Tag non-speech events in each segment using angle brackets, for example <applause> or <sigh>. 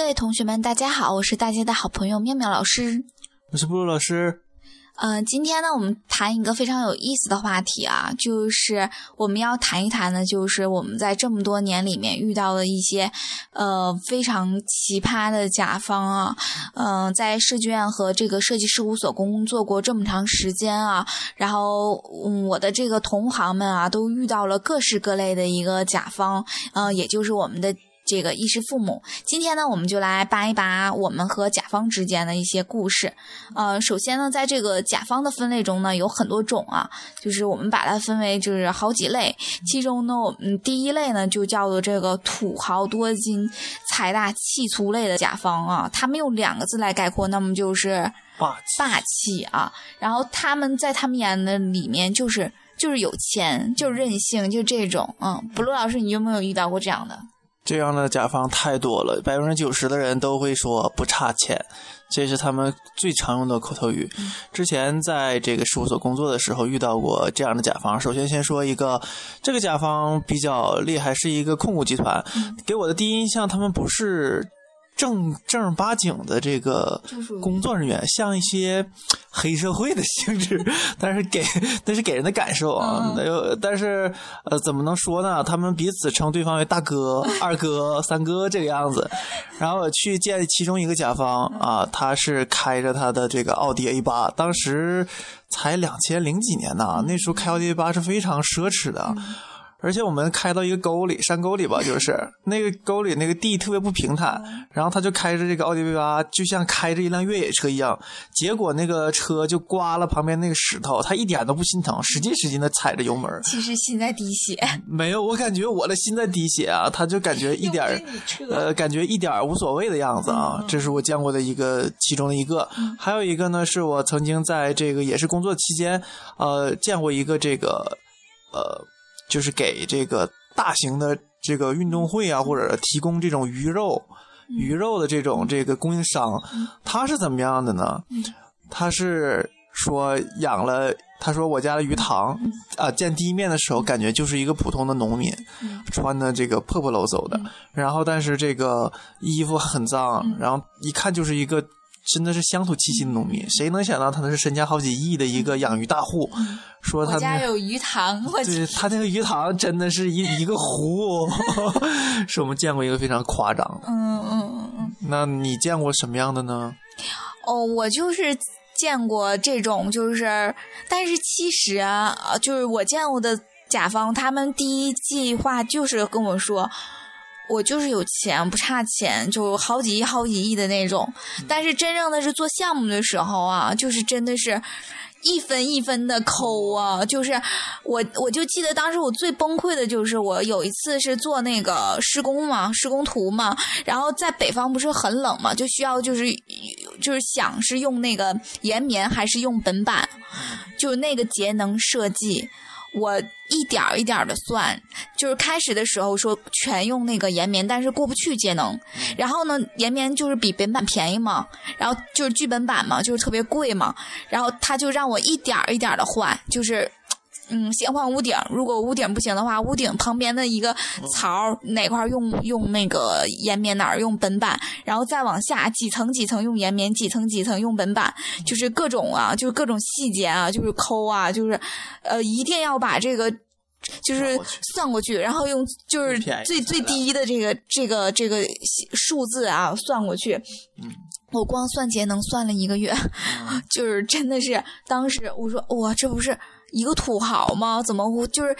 各位同学们，大家好，我是大家的好朋友妙妙老师。我是布鲁老师。嗯，今天呢，我们谈一个非常有意思的话题啊，就是我们要谈一谈呢，就是我们在这么多年里面遇到的一些呃非常奇葩的甲方啊。嗯，在设计院和这个设计事务所工作过这么长时间啊，然后嗯，我的这个同行们啊，都遇到了各式各类的一个甲方，嗯，也就是我们的。这个衣食父母，今天呢，我们就来扒一扒我们和甲方之间的一些故事。呃，首先呢，在这个甲方的分类中呢，有很多种啊，就是我们把它分为就是好几类。其中呢，我们第一类呢，就叫做这个土豪多金、财大气粗类的甲方啊。他们用两个字来概括，那么就是霸气霸气啊。然后他们在他们眼的里面就是就是有钱，就是任性，就这种。嗯，布鲁老师，你有没有遇到过这样的？这样的甲方太多了，百分之九十的人都会说不差钱，这是他们最常用的口头语。之前在这个事务所工作的时候遇到过这样的甲方。首先先说一个，这个甲方比较厉害，是一个控股集团。给我的第一印象，他们不是。正正儿八经的这个工作人员，像一些黑社会的性质，但是给但是给人的感受啊，但是呃，怎么能说呢？他们彼此称对方为大哥、<laughs> 二哥、三哥这个样子。<laughs> 然后我去见其中一个甲方啊，他是开着他的这个奥迪 A 八，当时才两千零几年呢，那时候开奥迪 A 八是非常奢侈的。而且我们开到一个沟里，山沟里吧，就是 <laughs> 那个沟里那个地特别不平坦，然后他就开着这个奥迪 A 八，就像开着一辆越野车一样，结果那个车就刮了旁边那个石头，他一点都不心疼，使劲使劲的踩着油门。其实心在滴血。<laughs> 没有，我感觉我的心在滴血啊，他就感觉一点呃，感觉一点无所谓的样子啊。这是我见过的一个其中的一个，还有一个呢，是我曾经在这个也是工作期间，呃，见过一个这个，呃。就是给这个大型的这个运动会啊，或者提供这种鱼肉、鱼肉的这种这个供应商，他是怎么样的呢？他是说养了，他说我家的鱼塘啊，见第一面的时候感觉就是一个普通的农民，穿的这个破破漏漏的，然后但是这个衣服很脏，然后一看就是一个。真的是乡土气息的农民，谁能想到他那是身家好几亿的一个养鱼大户？说他家有鱼塘，对他那个鱼塘真的是一一个湖，<laughs> 是我们见过一个非常夸张的。嗯嗯嗯嗯。那你见过什么样的呢？哦，我就是见过这种，就是，但是其实啊，就是我见过的甲方，他们第一计划就是跟我说。我就是有钱，不差钱，就好几亿、好几亿的那种。但是真正的是做项目的时候啊，就是真的是一分一分的抠啊。就是我，我就记得当时我最崩溃的就是我有一次是做那个施工嘛，施工图嘛。然后在北方不是很冷嘛，就需要就是就是想是用那个岩棉还是用本板，就那个节能设计。我一点儿一点儿的算，就是开始的时候说全用那个岩棉，但是过不去节能。然后呢，岩棉就是比本版便宜嘛，然后就是剧本版嘛，就是特别贵嘛。然后他就让我一点儿一点儿的换，就是。嗯，先换屋顶，如果屋顶不行的话，屋顶旁边的一个槽哪块用用那个岩棉，哪儿用本板，然后再往下几层几层用岩棉，几层几层用本板，就是各种啊，就是各种细节啊，就是抠啊，就是呃，一定要把这个就是算过去，然后用就是最最低的这个这个这个数字啊算过去。我光算节能算了一个月，<laughs> 就是真的是当时我说哇，这不是。一个土豪吗？怎么就是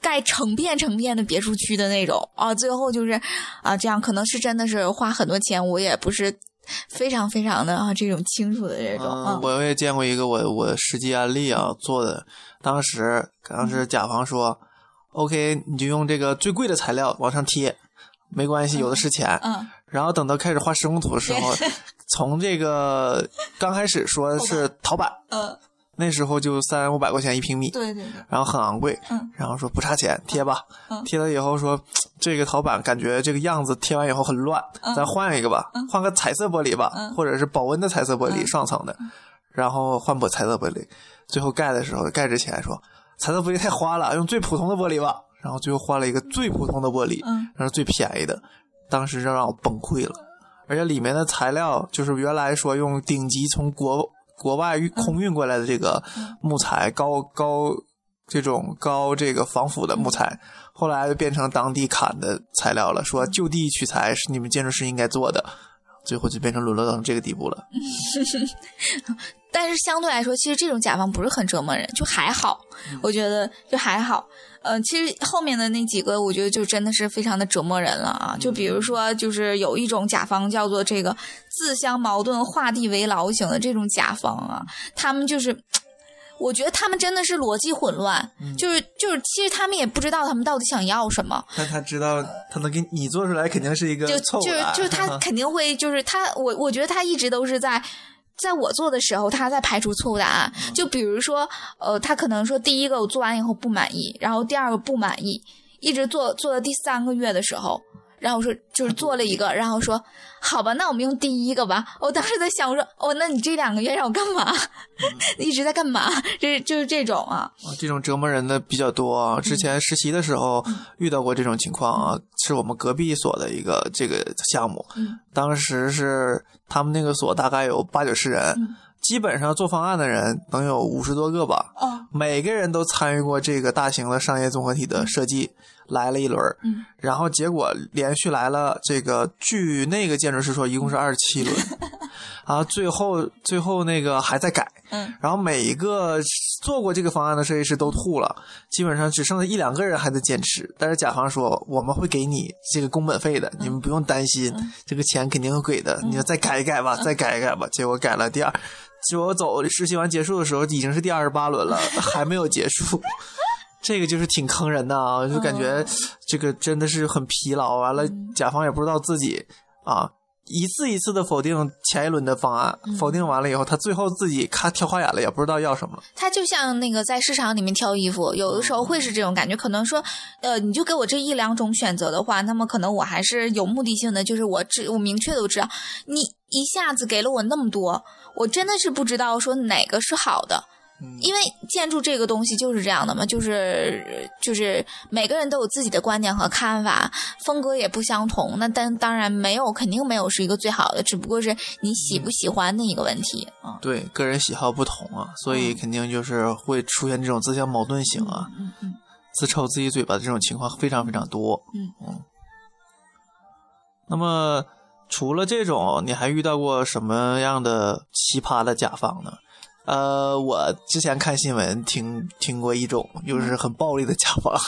盖成片成片的别墅区的那种啊？最后就是啊，这样可能是真的是花很多钱，我也不是非常非常的啊这种清楚的这种。嗯，我也见过一个我我实际案例啊做的，当时当时甲方说，OK，你就用这个最贵的材料往上贴，没关系，有的是钱。嗯。然后等到开始画施工图的时候，从这个刚开始说是陶板。嗯。那时候就三五百块钱一平米，对对，然后很昂贵，嗯，然后说不差钱，贴吧，贴了以后说这个陶板感觉这个样子贴完以后很乱，咱换一个吧，换个彩色玻璃吧，或者是保温的彩色玻璃，上层的，然后换玻彩色玻璃，最后盖的时候盖之前说彩色玻璃太花了，用最普通的玻璃吧，然后最后换了一个最普通的玻璃，然后最便宜的，当时就让我崩溃了。而且里面的材料就是原来说用顶级从国国外运空运过来的这个木材，高高这种高这个防腐的木材，后来就变成当地砍的材料了。说就地取材是你们建筑师应该做的，最后就变成沦落到这个地步了。<laughs> 但是相对来说，其实这种甲方不是很折磨人，就还好，我觉得就还好。呃，其实后面的那几个，我觉得就真的是非常的折磨人了啊！就比如说，就是有一种甲方叫做这个自相矛盾、画地为牢型的这种甲方啊，他们就是，我觉得他们真的是逻辑混乱，就是就是，其实他们也不知道他们到底想要什么，但他知道他能给你做出来，肯定是一个就就是就是他肯定会就是他我我觉得他一直都是在。在我做的时候，他在排除错误答案。就比如说，呃，他可能说第一个我做完以后不满意，然后第二个不满意，一直做做到第三个月的时候，然后我说就是做了一个，然后说好吧，那我们用第一个吧。我当时在想，我说哦，那你这两个月让我干嘛？<laughs> 一直在干嘛？这就是这种啊。啊，这种折磨人的比较多啊。之前实习的时候遇到过这种情况啊，是我们隔壁所的一个这个项目，嗯当时是他们那个所大概有八九十人，基本上做方案的人能有五十多个吧，哦，每个人都参与过这个大型的商业综合体的设计，来了一轮，嗯。然后结果连续来了这个，据那个建筑师说，一共是二十七轮，然 <laughs> 后最后最后那个还在改，嗯。然后每一个做过这个方案的设计师都吐了，基本上只剩下一两个人还在坚持。但是甲方说我们会给你这个工本费的，你们不用担心，这个钱肯定会给的。你再改一改吧，再改一改吧。结果改了第二，结果走实习完结束的时候已经是第二十八轮了，<laughs> 还没有结束。这个就是挺坑人的啊，就感觉这个真的是很疲劳。完了，甲方也不知道自己啊。一次一次的否定前一轮的方案，否定完了以后，他最后自己咔挑花眼了，也不知道要什么。他就像那个在市场里面挑衣服，有的时候会是这种感觉。可能说，呃，你就给我这一两种选择的话，那么可能我还是有目的性的，就是我知我明确的我知道，你一下子给了我那么多，我真的是不知道说哪个是好的。因为建筑这个东西就是这样的嘛，就是就是每个人都有自己的观点和看法，风格也不相同。那当当然没有，肯定没有是一个最好的，只不过是你喜不喜欢的一个问题啊。对，个人喜好不同啊，所以肯定就是会出现这种自相矛盾型啊，嗯嗯自抽自己嘴巴的这种情况非常非常多。嗯那么除了这种，你还遇到过什么样的奇葩的甲方呢？呃，我之前看新闻听听过一种，就是很暴力的甲方，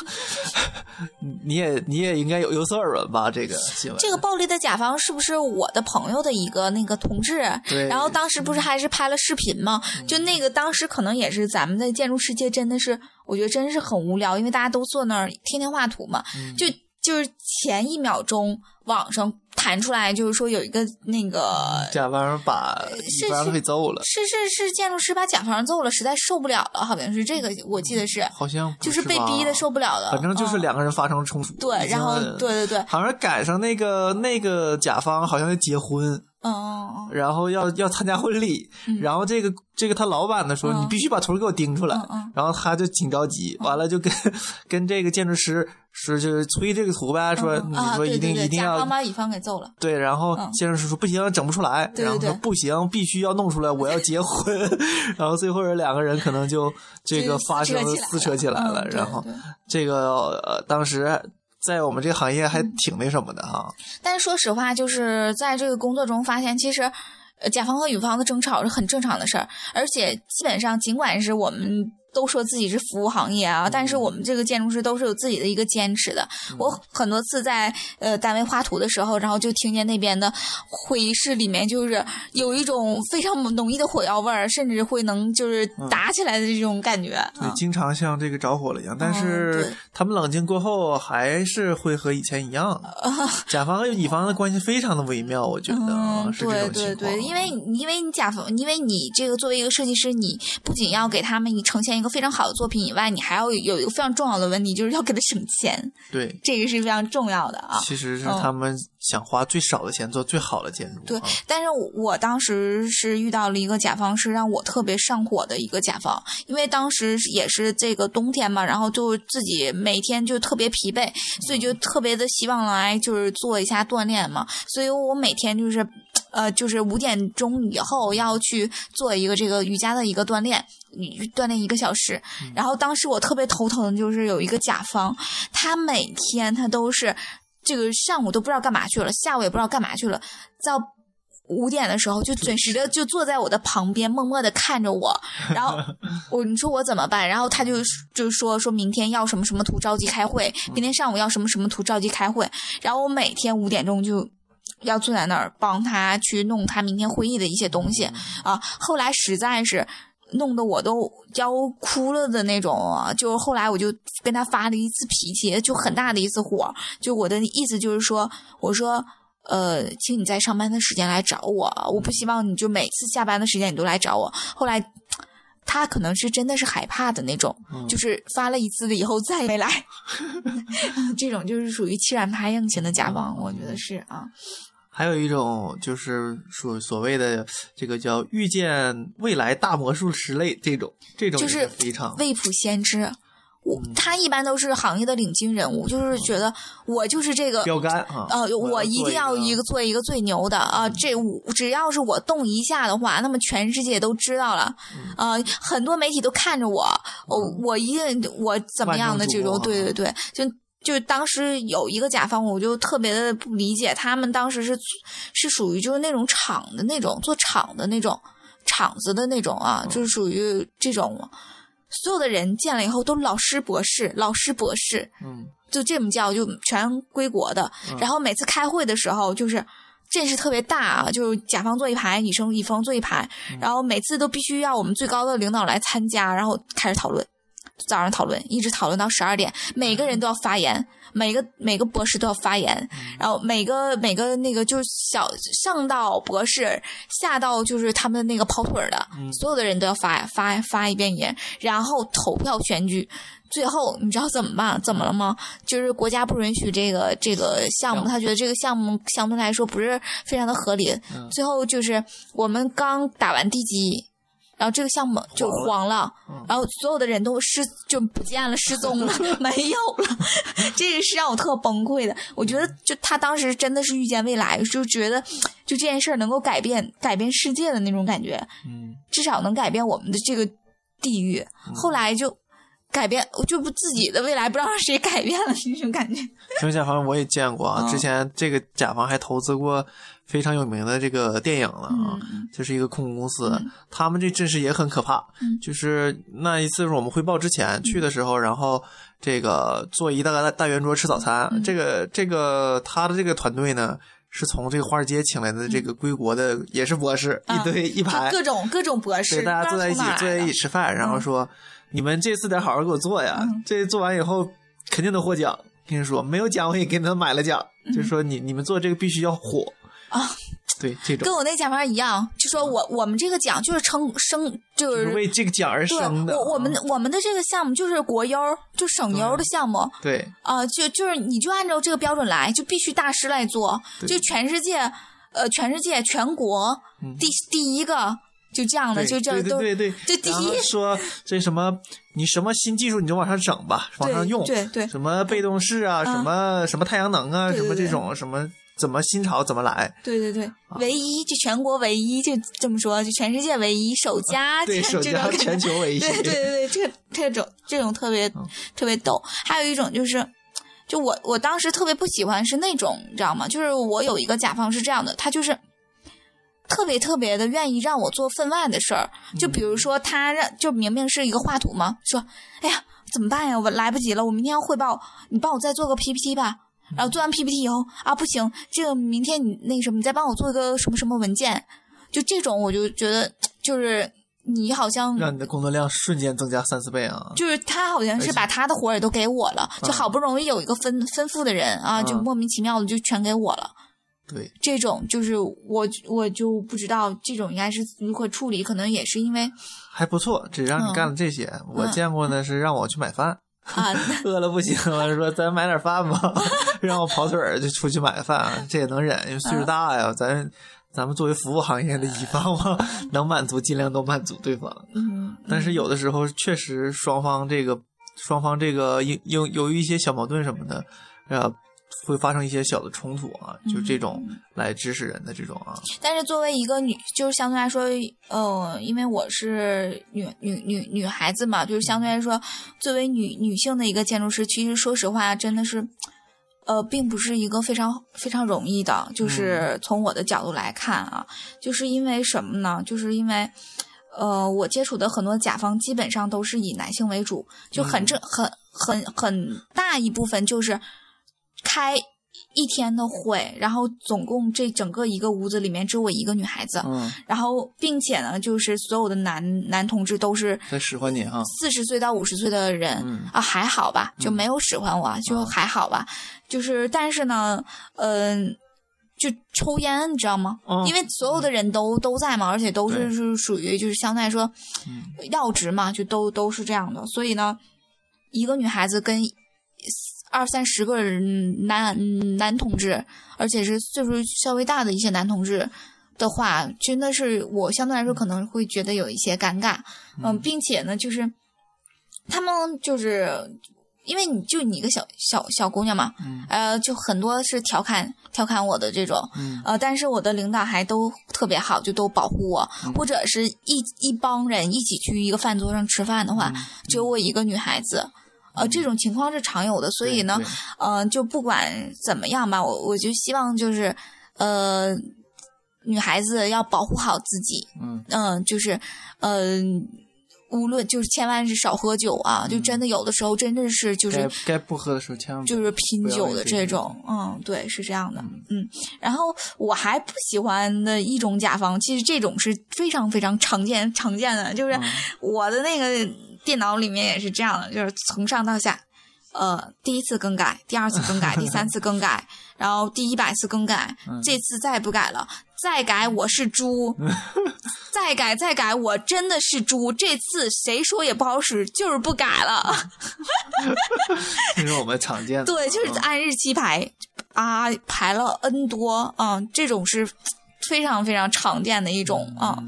<laughs> 你也你也应该有有所耳闻吧？这个新闻，这个暴力的甲方是不是我的朋友的一个那个同事？对然后当时不是还是拍了视频吗？就那个当时可能也是咱们的建筑世界真的是，我觉得真是很无聊，因为大家都坐那儿天天画图嘛，就就是前一秒钟网上弹出来，就是说有一个那个甲方把是乙方是给揍了，是是是建筑师把甲方揍了，实在受不了了，好像是这个，我记得是，好像不就是被逼的受不了了，反正就是嗯。两个人发生冲突，对，然后对对对，好像赶上那个那个甲方好像要结婚，嗯嗯嗯。然后要要参加婚礼，然后这个这个他老板呢说、嗯。你必须把图给我盯出来，然后他就挺着急，完了就跟 <laughs> 跟这个建筑师说就是催这个图呗，说你说一定、一定要甲方把乙方给揍了。对，然后嗯。建筑师说不行，整不出来，然后说不行，必须要弄出来，我要结婚，<laughs> 然后最后人两个人可能就这个发生撕扯起来了，嗯然后这个呃当时在我们这个行业还挺那什么的哈，但是说实话，就是在这个工作中发现，其实。呃，甲方和乙方的争吵是很正常的事儿，而且基本上，尽管是我们都说自己是服务行业啊，但是我们这个建筑师都是有自己的一个坚持的。我很多次在呃单位画图的时候，然后就听见那边的会议室里面就是有一种非常浓郁的火药味儿，甚至会能就是打起来的这种感觉。对，啊经常像这个着火了一样，但嗯是他们冷静过后还是会和以前一样，<laughs> 甲方和乙方的关系非常的微妙，我觉得是这对种情况。对对，因为因为你甲方，因为你这个作为一个设计师，你不仅要给他们呈现一个个非常好的作品以外，你还要有一个非常重要的问题，就是要给他省钱，<laughs> 对，这个是非常重要的啊。其实是嗯他们想花最少的钱做最好的建筑。对啊，但是我当时是遇到了一个甲方，是让我特别上火的一个甲方，因为当时也是这个冬天嘛，然后就自己每天就特别疲惫，所以就特别的希望来就是做一下锻炼嘛，所以我每天就是。呃，就是五点钟以后要去做一个这个瑜伽的一个锻炼，瑜锻炼一个小时。然后当时我特别头疼的就是有一个甲方，他每天他都是这个上午都不知道干嘛去了，下午也不知道干嘛去了，到五点的时候就准时的就坐在我的旁边，默默的看着我。<laughs> 然后我你说我怎么办？然后他就就说说明天要什么什么图着急开会，明天上午要什么什么图着急开会。然后我每天五点钟就。要坐在那儿帮他去弄他明天会议的一些东西啊，后来实在是弄得我都要哭了的那种啊，就是后来我就跟他发了一次脾气，就很大的一次火，就我的意思就是说，我说。呃，请你在上班的时间来找我，我不希望你就每次下班的时间你都来找我。后来他可能是真的是害怕的那种，嗯就是发了一次了以后再也没来，<laughs> 这种就是属于欺软怕硬型的甲方，我觉得是啊。还有一种就是所所谓的这个叫遇见未来大魔术师类这种，这种就是非常未卜先知。我嗯他一般都是行业的领军人物，就是觉得我就是这个标杆啊。呃，我一定要一个个做一个最牛的啊！这我只要是我动一下的话，那么全世界都知道了，嗯呃，很多媒体都看着我，我我一定我怎么样的这种，对对对，就就当时有一个甲方，我就特别的不理解，他们当时是是属于就是那种厂的那种做厂的那种厂子的那种啊，就是属于这种。所有的人见了以后都老师博士，老师博士，嗯就这么叫，就全归国的。然后每次开会的时候，就是阵势特别大啊，就是甲方坐一排，乙方乙方坐一排，然后每次都必须要我们最高的领导来参加，然后开始讨论，早上讨论，一直讨论到十二点，每个人都要发言，每个每个博士都要发言，然后每个每个那个就是小上到博士，下到就是他们那个跑腿儿的，所有的人都要发发发一遍言，然后投票选举。最后你知道怎么办？怎么了吗？就是国家不允许这个这个项目，他觉得这个项目相对来说不是非常的合理。最后就是我们刚打完地基，然后这个项目就黄了，然后所有的人都失就不见了，失踪了，<laughs> 没有了。<laughs> 这个是让我特崩溃的。我觉得就他当时真的是预见未来，就觉得就这件事儿能够改变改变世界的那种感觉，嗯至少能改变我们的这个地域。后来就。改变，我就不自己的未来不知道让谁改变了 <laughs> 那种感觉。这种甲方我也见过啊，嗯之前这个甲方还投资过非常有名的这个电影了啊，嗯这是一个控股公司，嗯他们这阵势也很可怕。嗯就是那一次是我们汇报之前去的时候，然后这个坐一大大大圆桌吃早餐，嗯这个这个他的这个团队呢。是从这个华尔街请来的这个归国的，也是博士，啊一堆一排，各种各种博士，对，大家坐在一起坐在一起吃饭，然后说：“你们这次得好好给我做呀，嗯。这做完以后肯定能获奖。”跟你说，没有奖我也给你们买了奖，就是说你你们做这个必须要火嗯啊。<laughs> 对，这种。跟我那甲方一样，就说我我们这个奖就是称生，就就是是为这个奖而生的。啊我我们我们的这个项目就是国优，就省优的项目对。啊、就就是你就按照这个标准来，就必须大师来做，就全世界呃全世界全国嗯第。第一个就这样的，就这都对对对就第一。说这什么，你什么新技术你就往上整吧，往上用。对对。什么被动式啊，嗯。什么什么太阳能啊，什么这种什么怎么新潮怎么来。对对对，啊唯一就全国唯一就这么说，就全世界唯一首家对，首家全球唯一。对对对对，这这种这种特别、嗯特别逗。还有一种就是，就我我当时特别不喜欢是那种，你知道吗？就是我有一个甲方是这样的，他就是特别特别的愿意让我做分外的事儿。就比如说，他让就明明是一个画图嘛，说，哎呀，怎么办呀？我来不及了，我明天要汇报，你帮我再做个 PPT 吧。然后做完 PPT 以后啊，不行，这个明天你那什么，你再帮我做一个什么什么文件。就这种，我就觉得就是你好像让你的工作量瞬间增加三四倍啊！就是他好像是把他的活也都给我了，就好不容易有一个分分付的人啊，嗯就莫名其妙的就全给我了。对，这种就是我我就不知道这种应该是如何处理，可能也是因为还不错，只让你干了这些。我见过呢，是让我去买饭，啊，饿了不行了，说咱买点饭吧，<laughs> 让我跑腿儿就出去买饭，这也能忍，因为岁数大呀，咱。咱们作为服务行业的乙方嘛，<laughs> 能满足尽量都满足对方。嗯，但是有的时候确实双方这个双方这个因因由于一些小矛盾什么的，呃，会发生一些小的冲突啊，就这种来指使人的这种啊。但是作为一个女，就是相对来说，呃，因为我是女女女女孩子嘛，就是相对来说，作为女女性的一个建筑师，其实说实话，真的是。呃，并不是一个非常非常容易的，就是从我的角度来看啊，就是因为什么呢？就是因为，呃，我接触的很多甲方基本上都是以男性为主，就很正很很很大一部分就是开。一天的会，然后总共这整个一个屋子里面只有我一个女孩子，嗯，然后并且呢，就是所有的男男同志都是在使唤你哈，四十岁到五十岁的人，嗯。啊还好吧，就没有使唤我，就还好吧，就是但是呢，嗯，就抽烟你知道吗？因为所有的人都都在嘛，而且都是是属于就是相对来说要职嘛，就都都是这样的，所以呢，一个女孩子跟。二三十个人男男同志，而且是岁数稍微大的一些男同志的话，真的是我相对来说可能会觉得有一些尴尬，嗯，并且呢，就是他们就是因为你就你一个小小小姑娘嘛，呃，就很多是调侃调侃我的这种，呃，但是我的领导还都特别好，就都保护我，或者是一一帮人一起去一个饭桌上吃饭的话，只有我一个女孩子。呃，这种情况是常有的，所以呢，嗯，就不管怎么样吧，我我就希望就是，呃，女孩子要保护好自己，嗯。嗯，就是，嗯，无论就是千万是少喝酒啊，就真的有的时候真的是就是该不喝的时候千万就是拼酒的这种，嗯，对，是这样的，嗯，然后我还不喜欢的一种甲方，其实这种是非常非常常见常见的，就是我的那个。电脑里面也是这样的，就是从上到下，呃，第一次更改，第二次更改，<laughs> 第三次更改，然后第一百次更改，这次再不改了，再改我是猪，<laughs> 再改再改我真的是猪，这次谁说也不好使，就是不改了。<laughs> 这是我们常见的，对，就是按日期排啊，排了 N 多啊，这种是。非常非常常见的一种啊，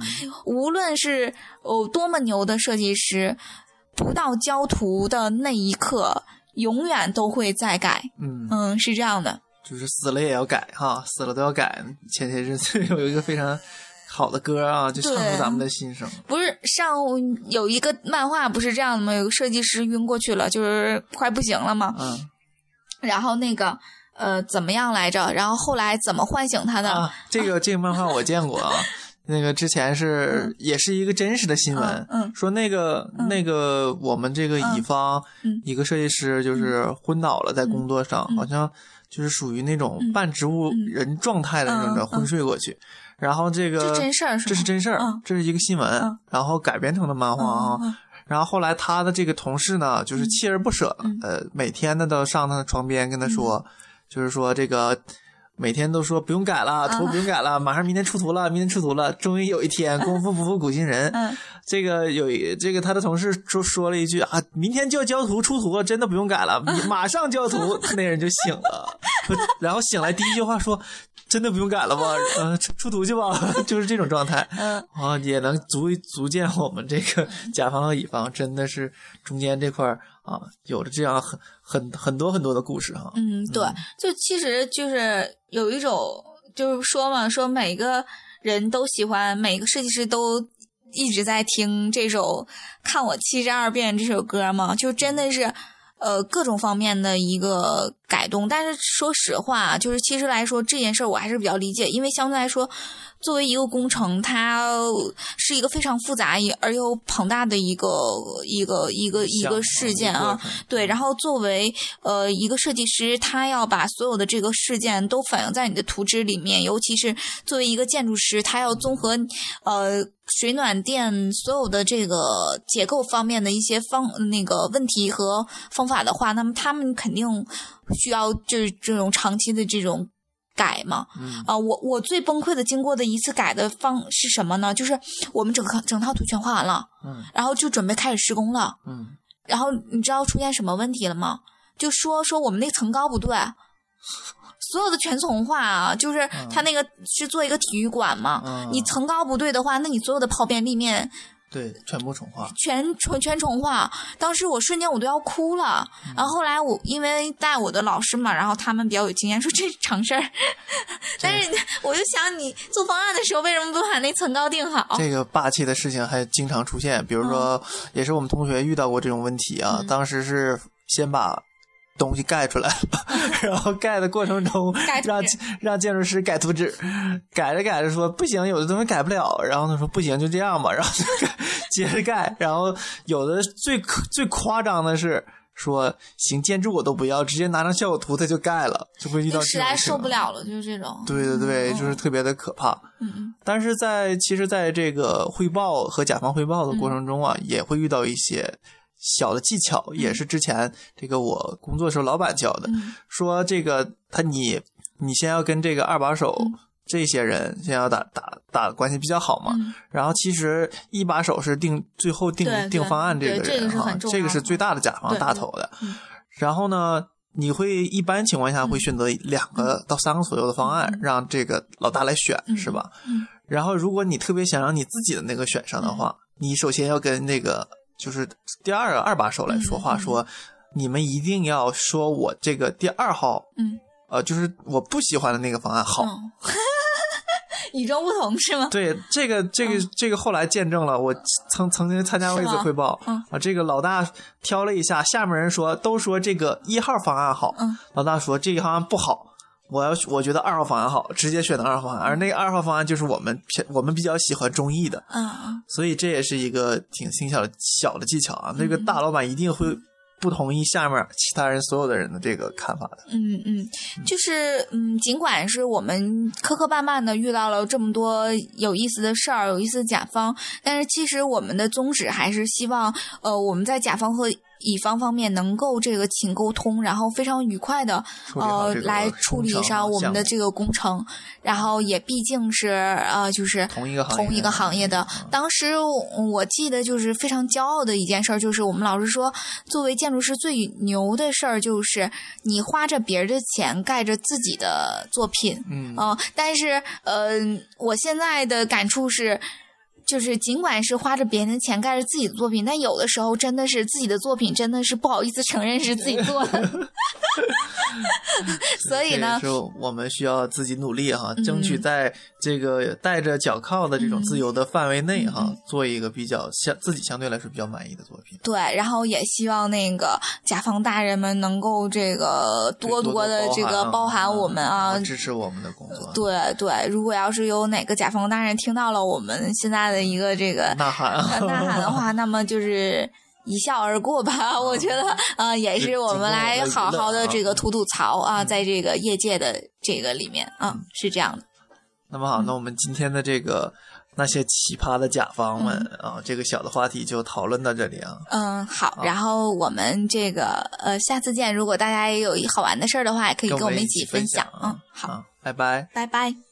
无论是哦多么牛的设计师，不到焦图的那一刻，永远都会再改。嗯嗯，是这样的，就是死了也要改哈，死了都要改。前些日子 <laughs> 有一个非常好的歌啊，就唱出咱们的心声。不是上有一个漫画不是这样的吗？有个设计师晕过去了，就是快不行了嘛。嗯，<laughs> 然后那个。呃，怎么样来着？然后后来怎么唤醒他的？这个这个漫画我见过啊，<laughs> 那个之前是也是一个真实的新闻，嗯，说那个那个我们这个乙方一个设计师就是昏倒了，在工作上，好像就是属于那种半植物人状态的那种昏睡过去，然后这个这真事儿这是真事儿，这是一个新闻，然后改编成的漫画啊，然后后来他的这个同事呢，就是锲而不舍，呃，每天呢都上他的床边跟他说。就是说，这个每天都说不用改了，图不用改了，马上明天出图了，明天出图了。终于有一天，功夫不负苦心人，这个有一这个他的同事说说了一句啊，明天就要交图出图了，真的不用改了，<laughs> 马上交图。那人就醒了，<laughs> 然后醒来第一句话说。真的不用改了吗？嗯，出图去吧，<laughs> 就是这种状态。嗯，啊，也能足足见我们这个甲方和乙方真的是中间这块啊，有着这样很很很多很多的故事哈。嗯，对，就其实就是有一种，就是说嘛，说每个人都喜欢，每个设计师都一直在听这首《看我七十二变》这首歌嘛，就真的是。呃，各种方面的一个改动，但是说实话，就是其实来说这件事儿，我还是比较理解，因为相对来说。作为一个工程，它是一个非常复杂而又庞大的一个一个一个一个事件啊。对，然后作为呃一个设计师，他要把所有的这个事件都反映在你的图纸里面，尤其是作为一个建筑师，他要综合呃水暖电所有的这个结构方面的一些方那个问题和方法的话，那么他们肯定需要就是这种长期的这种。改嘛。嗯啊、我我最崩溃的经过的一次改的方是什么呢？就是我们整个整套图全画完了，嗯然后就准备开始施工了。嗯然后你知道出现什么问题了吗？就说说我们那层高不对，<laughs> 所有的全重画啊，就是它那个是做一个体育馆嘛，嗯你层高不对的话，那你所有的抛边立面对，全部重画。全全全重画，当时我瞬间我都要哭了。嗯然后后来我因为带我的老师嘛，然后他们比较有经验，说这是常事儿。<laughs> 但是 <laughs> 我就想，你做方案的时候为什么不把那层高定好？这个霸气的事情还经常出现，比如说，也是我们同学遇到过这种问题啊。嗯当时是先把东西盖出来了，然后盖的过程中让让建筑师改图纸，改着改着说不行，有的东西改不了，然后他说不行，就这样吧，然后接着盖，然后有的最最夸张的是。说行，建筑我都不要，直接拿张效果图他就盖了，就会遇到实在受不。了了，就是这种。对对对，嗯就是特别的可怕。嗯嗯但是在其实，在这个汇报和甲方汇报的过程中啊，也会遇到一些小的技巧，也是之前这个我工作时候老板教的，嗯。说这个他你你先要跟这个二把手。嗯。这些人先要打打打关系比较好嘛，嗯。然后其实一把手是定最后定定方案这个人哈这个是最大的甲方大头的嗯。然后呢，你会一般情况下会选择两个到三个左右的方案，让这个老大来选，嗯是吧？嗯。然后，如果你特别想让你自己的那个选上的话，你首先要跟那个就是第二个二把手来说话，说你们一定要说我这个第二号，嗯呃，就是我不喜欢的那个方案好。嗯，<laughs> 与众不同是吗？对，这个这个、这个后来见证了，我曾曾经参加过一次汇报，嗯啊，这个老大挑了一下，下面人说都说这个一号方案好，嗯老大说这个方案不好。我要我觉得二号方案好，直接选的二号方案，而那个二号方案就是我们偏我们比较喜欢中意的，嗯嗯所以这也是一个挺挺小的小的技巧啊。那嗯个大老板一定会不同意下面其他人所有的人的这个看法的。嗯嗯，就是嗯，尽管是我们磕磕绊绊的遇到了这么多有意思的事儿、有意思的甲方，但是其实我们的宗旨还是希望，呃，我们在甲方和乙方方面能够这个勤沟通，然后非常愉快的呃来处理上我们的这个工程，然后也毕竟是呃就是同一个同一个行业的。当时我我记得就是非常骄傲的一件事儿，就是我们老师说，作为建筑师最牛的事儿就是你花着别人的钱盖着自己的作品。嗯嗯、但是呃，我现在的感触是。就是尽管是花着别人的钱盖着自己的作品，但有的时候真的是自己的作品真的是不好意思承认是自己做的，<laughs> 所以呢这也，是我们需要自己努力哈，嗯争取在这个带着脚铐的这种嗯自由的范围内哈，嗯做一个比较相自己相对来说比较满意的作品。对，然后也希望那个甲方大人们能够这个多多的这个包含我们啊，支持我们的工作。对对，如果要是有哪个甲方大人听到了我们现在的一个这个呐喊 <laughs> 呐喊的话，那么就是一笑而过吧。我觉得啊、呃也是我们来好好的这个吐吐槽啊，在这个业界的这个里面啊，是这样的。那么好，那我们今天的这个那些奇葩的甲方们啊，这个小的话题就讨论到这里啊。嗯，好，然后我们这个呃，下次见。如果大家也有好玩的事儿的话，也可以跟我们一起分享。嗯，好，啊，拜拜。拜拜。